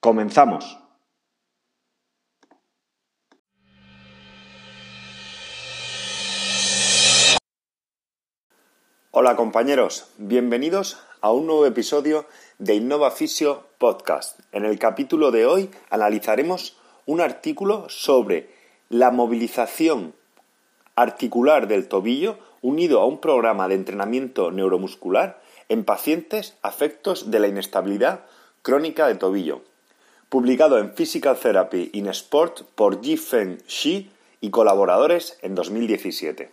Comenzamos. Hola compañeros, bienvenidos a un nuevo episodio de Innova Fisio Podcast. En el capítulo de hoy analizaremos un artículo sobre la movilización articular del tobillo unido a un programa de entrenamiento neuromuscular en pacientes afectos de la inestabilidad crónica de tobillo, publicado en Physical Therapy in Sport por Ji-Feng Shi y colaboradores en 2017.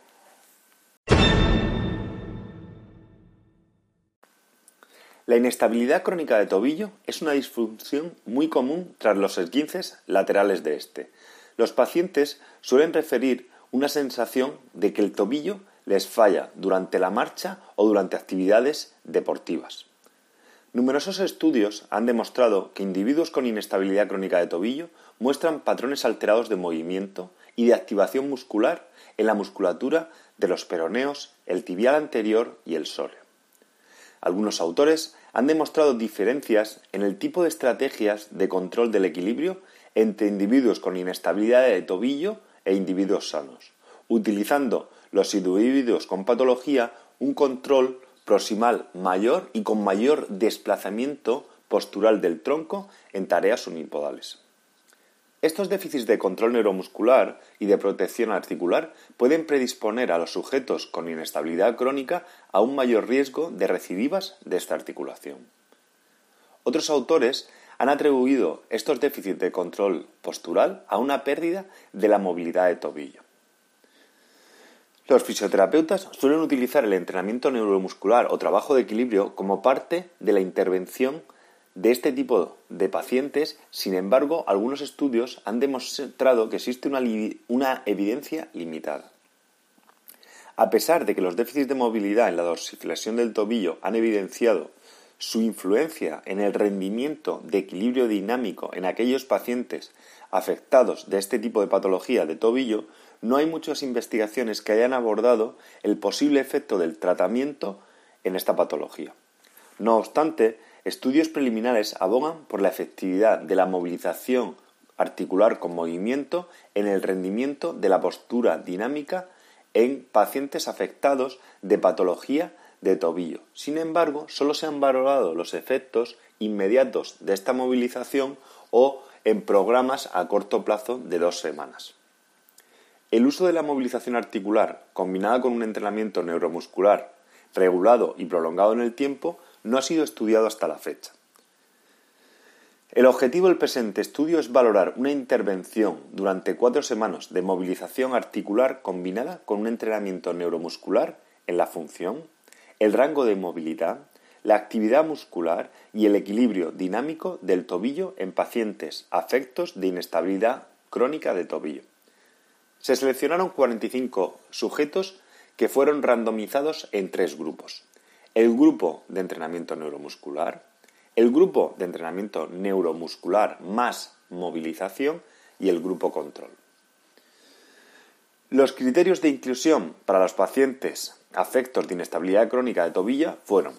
La inestabilidad crónica de tobillo es una disfunción muy común tras los esguinces laterales de este. Los pacientes suelen referir una sensación de que el tobillo les falla durante la marcha o durante actividades deportivas. Numerosos estudios han demostrado que individuos con inestabilidad crónica de tobillo muestran patrones alterados de movimiento y de activación muscular en la musculatura de los peroneos, el tibial anterior y el sóleo. Algunos autores han demostrado diferencias en el tipo de estrategias de control del equilibrio entre individuos con inestabilidad de tobillo e individuos sanos, utilizando los individuos con patología un control proximal mayor y con mayor desplazamiento postural del tronco en tareas unipodales. Estos déficits de control neuromuscular y de protección articular pueden predisponer a los sujetos con inestabilidad crónica a un mayor riesgo de recidivas de esta articulación. Otros autores han atribuido estos déficits de control postural a una pérdida de la movilidad de tobillo. Los fisioterapeutas suelen utilizar el entrenamiento neuromuscular o trabajo de equilibrio como parte de la intervención de este tipo de pacientes, sin embargo, algunos estudios han demostrado que existe una, evidencia limitada. A pesar de que los déficits de movilidad en la dorsiflexión del tobillo han evidenciado su influencia en el rendimiento de equilibrio dinámico en aquellos pacientes afectados de este tipo de patología de tobillo, no hay muchas investigaciones que hayan abordado el posible efecto del tratamiento en esta patología. No obstante, Estudios preliminares abogan por la efectividad de la movilización articular con movimiento en el rendimiento de la postura dinámica en pacientes afectados de patología de tobillo. Sin embargo, solo se han valorado los efectos inmediatos de esta movilización o en programas a corto plazo de dos semanas. El uso de la movilización articular combinada con un entrenamiento neuromuscular regulado y prolongado en el tiempo no ha sido estudiado hasta la fecha. El objetivo del presente estudio es valorar una intervención durante cuatro semanas de movilización articular combinada con un entrenamiento neuromuscular en la función, el rango de movilidad, la actividad muscular y el equilibrio dinámico del tobillo en pacientes afectos de inestabilidad crónica de tobillo. Se seleccionaron 45 sujetos que fueron randomizados en tres grupos el grupo de entrenamiento neuromuscular, el grupo de entrenamiento neuromuscular más movilización y el grupo control. Los criterios de inclusión para los pacientes afectos de inestabilidad crónica de tobilla fueron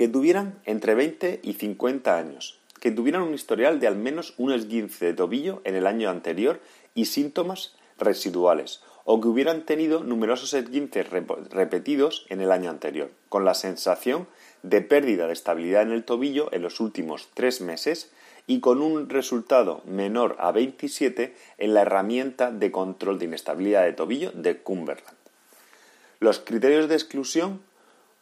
que tuvieran entre 20 y 50 años, que tuvieran un historial de al menos un esguince de tobillo en el año anterior y síntomas residuales, o que hubieran tenido numerosos esguinces repetidos en el año anterior, con la sensación de pérdida de estabilidad en el tobillo en los últimos tres meses y con un resultado menor a 27 en la herramienta de control de inestabilidad de tobillo de Cumberland. Los criterios de exclusión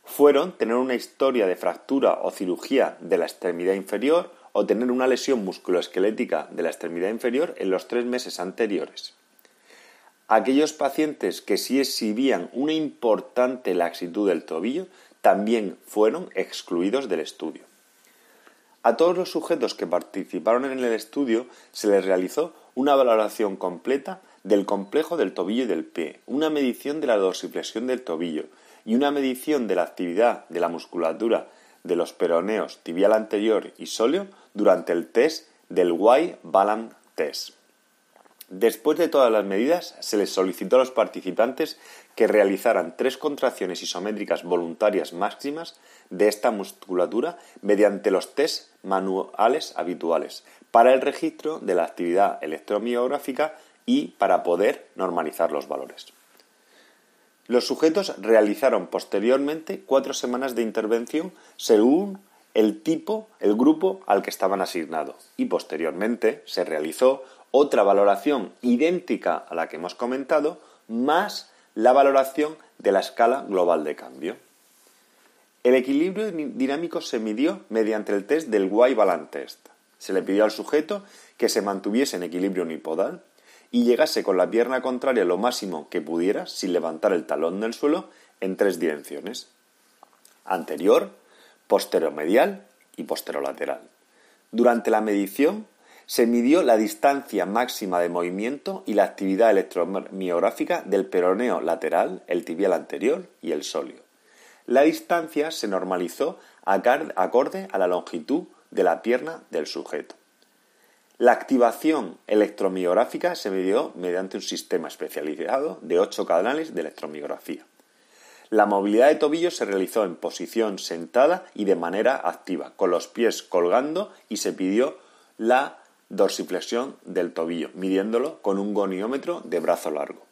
fueron tener una historia de fractura o cirugía de la extremidad inferior o tener una lesión musculoesquelética de la extremidad inferior en los tres meses anteriores. Aquellos pacientes que sí exhibían una importante laxitud del tobillo también fueron excluidos del estudio. A todos los sujetos que participaron en el estudio se les realizó una valoración completa del complejo del tobillo y del pie, una medición de la dorsiflexión del tobillo y una medición de la actividad de la musculatura de los peroneos tibial anterior y sóleo durante el test del Y-Balance Test. Después de todas las medidas, se les solicitó a los participantes que realizaran tres contracciones isométricas voluntarias máximas de esta musculatura mediante los test manuales habituales para el registro de la actividad electromiográfica y para poder normalizar los valores. Los sujetos realizaron posteriormente cuatro semanas de intervención según el tipo, el grupo al que estaban asignados y posteriormente se realizó otra valoración idéntica a la que hemos comentado, más la valoración de la escala global de cambio. El equilibrio dinámico se midió mediante el test del Y-Balance Test. Se le pidió al sujeto que se mantuviese en equilibrio unipodal y llegase con la pierna contraria lo máximo que pudiera sin levantar el talón del suelo en tres direcciones. Anterior, posteromedial y posterolateral. Durante la medición se midió la distancia máxima de movimiento y la actividad electromiográfica del peroneo lateral, el tibial anterior y el sóleo. La distancia se normalizó acorde a la longitud de la pierna del sujeto. La activación electromiográfica se midió mediante un sistema especializado de ocho canales de electromiografía. La movilidad de tobillo se realizó en posición sentada y de manera activa, con los pies colgando y se pidió la dorsiflexión del tobillo, midiéndolo con un goniómetro de brazo largo.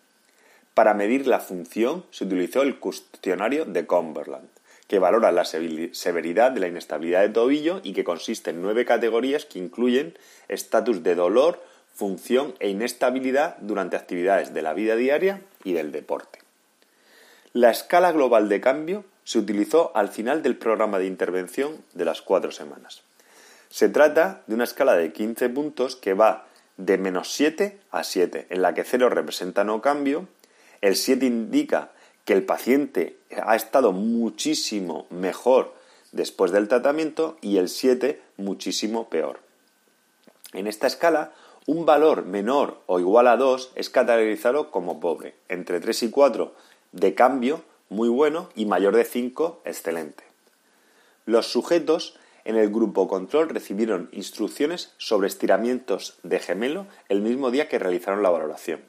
Para medir la función se utilizó el cuestionario de Cumberland, que valora la severidad de la inestabilidad de tobillo y que consiste en nueve categorías que incluyen estatus de dolor, función e inestabilidad durante actividades de la vida diaria y del deporte. La escala global de cambio se utilizó al final del programa de intervención de las cuatro semanas. Se trata de una escala de 15 puntos que va de menos 7 a 7, en la que 0 representa no cambio, el 7 indica que el paciente ha estado muchísimo mejor después del tratamiento y el 7 muchísimo peor. En esta escala, un valor menor o igual a 2 es categorizado como pobre, entre 3 y 4 de cambio muy bueno y mayor de 5 excelente. Los sujetos en el grupo control recibieron instrucciones sobre estiramientos de gemelo el mismo día que realizaron la valoración.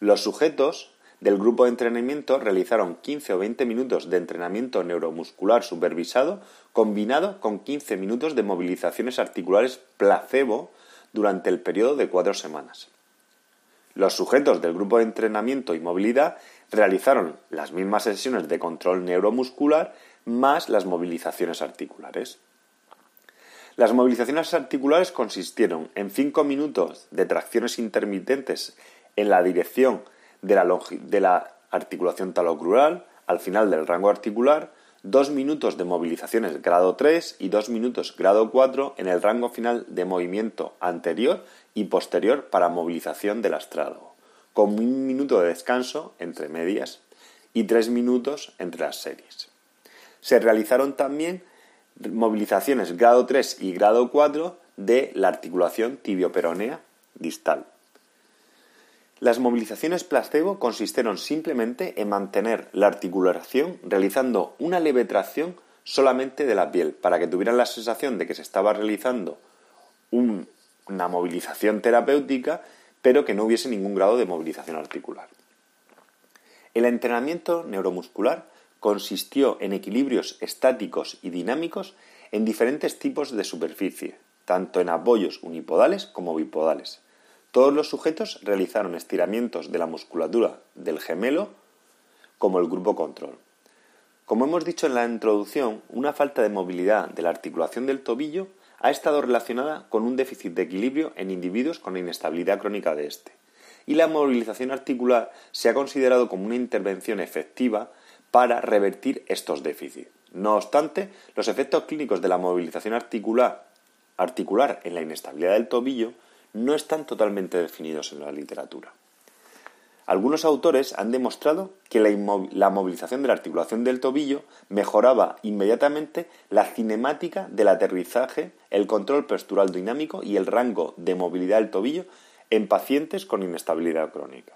Los sujetos del grupo de entrenamiento realizaron 15 o 20 minutos de entrenamiento neuromuscular supervisado combinado con 15 minutos de movilizaciones articulares placebo durante el periodo de cuatro semanas. Los sujetos del grupo de entrenamiento y movilidad realizaron las mismas sesiones de control neuromuscular más las movilizaciones articulares. Las movilizaciones articulares consistieron en 5 minutos de tracciones intermitentes en la dirección de la, articulación talocrural al final del rango articular, 2 minutos de movilizaciones grado 3 y 2 minutos grado 4 en el rango final de movimiento anterior y posterior para movilización del astrálogo, con un minuto de descanso entre medias y 3 minutos entre las series. Se realizaron también movilizaciones grado 3 y grado 4 de la articulación tibioperonea distal. Las movilizaciones placebo consistieron simplemente en mantener la articulación realizando una leve tracción solamente de la piel para que tuvieran la sensación de que se estaba realizando una movilización terapéutica pero que no hubiese ningún grado de movilización articular. El entrenamiento neuromuscular consistió en equilibrios estáticos y dinámicos en diferentes tipos de superficie, tanto en apoyos unipodales como bipodales. Todos los sujetos realizaron estiramientos de la musculatura del gemelo como el grupo control. Como hemos dicho en la introducción, una falta de movilidad de la articulación del tobillo ha estado relacionada con un déficit de equilibrio en individuos con inestabilidad crónica de este. Y la movilización articular se ha considerado como una intervención efectiva para revertir estos déficits. No obstante, los efectos clínicos de la movilización articular, articular en la inestabilidad del tobillo no están totalmente definidos en la literatura. Algunos autores han demostrado que la, movilización de la articulación del tobillo mejoraba inmediatamente la cinemática del aterrizaje, el control postural dinámico y el rango de movilidad del tobillo en pacientes con inestabilidad crónica.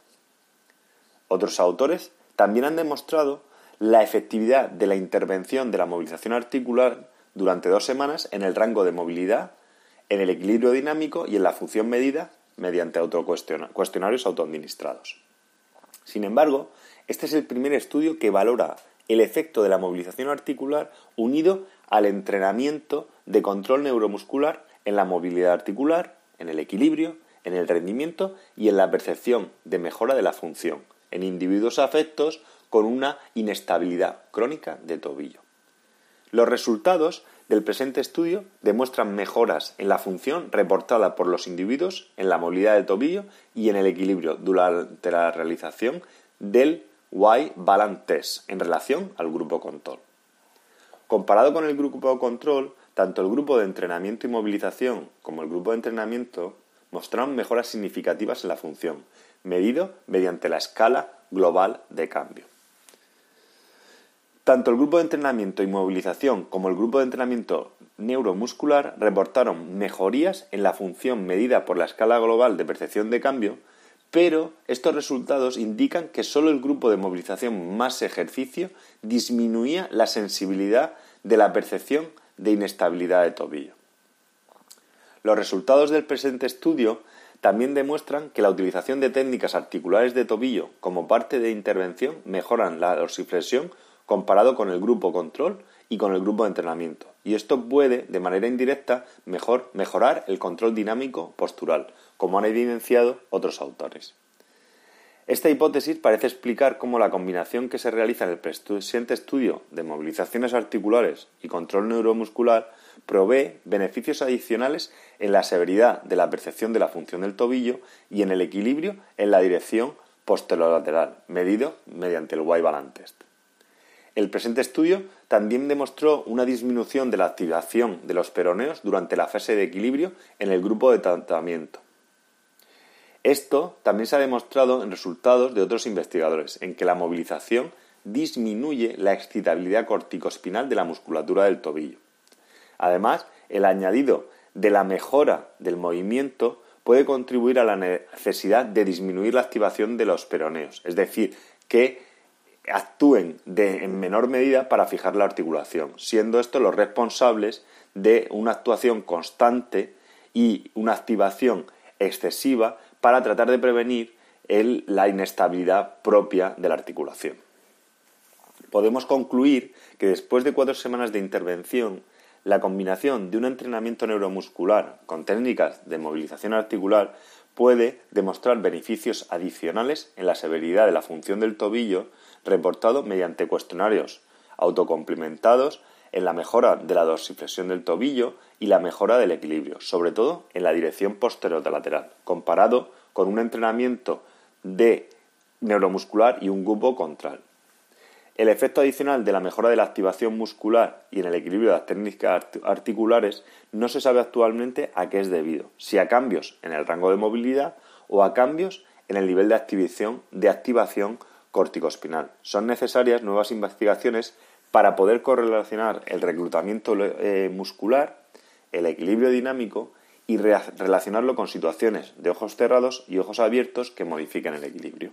Otros autores también han demostrado la efectividad de la intervención de la movilización articular durante dos semanas en el rango de movilidad, en el equilibrio dinámico y en la función medida mediante cuestionarios autoadministrados. Sin embargo, este es el primer estudio que valora el efecto de la movilización articular unido al entrenamiento de control neuromuscular en la movilidad articular, en el equilibrio, en el rendimiento y en la percepción de mejora de la función en individuos afectos con una inestabilidad crónica de tobillo. Los resultados del presente estudio demuestran mejoras en la función reportada por los individuos en la movilidad del tobillo y en el equilibrio durante la realización del Y Balance Test en relación al grupo control. Comparado con el grupo control, tanto el grupo de entrenamiento y movilización como el grupo de entrenamiento mostraron mejoras significativas en la función, medido mediante la escala global de cambio. Tanto el grupo de entrenamiento y movilización como el grupo de entrenamiento neuromuscular reportaron mejorías en la función medida por la escala global de percepción de cambio, pero estos resultados indican que solo el grupo de movilización más ejercicio disminuía la sensibilidad de la percepción de inestabilidad de tobillo. Los resultados del presente estudio también demuestran que la utilización de técnicas articulares de tobillo como parte de intervención mejoran la dorsiflexión comparado con el grupo control y con el grupo de entrenamiento. Y esto puede, de manera indirecta, mejor, mejorar el control dinámico postural, como han evidenciado otros autores. Esta hipótesis parece explicar cómo la combinación que se realiza en el presente estudio de movilizaciones articulares y control neuromuscular provee beneficios adicionales en la severidad de la percepción de la función del tobillo y en el equilibrio en la dirección posterolateral, medido mediante el Y-Balance Test. El presente estudio también demostró una disminución de la activación de los peroneos durante la fase de equilibrio en el grupo de tratamiento. Esto también se ha demostrado en resultados de otros investigadores, en que la movilización disminuye la excitabilidad corticospinal de la musculatura del tobillo. Además, el añadido de la mejora del movimiento puede contribuir a la necesidad de disminuir la activación de los peroneos, es decir, que actúen en menor medida para fijar la articulación, siendo estos los responsables de una actuación constante y una activación excesiva para tratar de prevenir la inestabilidad propia de la articulación. Podemos concluir que después de cuatro semanas de intervención, la combinación de un entrenamiento neuromuscular con técnicas de movilización articular puede demostrar beneficios adicionales en la severidad de la función del tobillo reportado mediante cuestionarios autocomplementados en la mejora de la dorsiflexión del tobillo y la mejora del equilibrio, sobre todo en la dirección lateral, comparado con un entrenamiento de neuromuscular y un grupo contral. El efecto adicional de la mejora de la activación muscular y en el equilibrio de las técnicas articulares no se sabe actualmente a qué es debido, si a cambios en el rango de movilidad o a cambios en el nivel de activación, de activación corticospinal. Son necesarias nuevas investigaciones para poder correlacionar el reclutamiento eh, muscular, el equilibrio dinámico y relacionarlo con situaciones de ojos cerrados y ojos abiertos que modifiquen el equilibrio.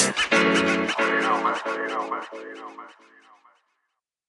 you know, man.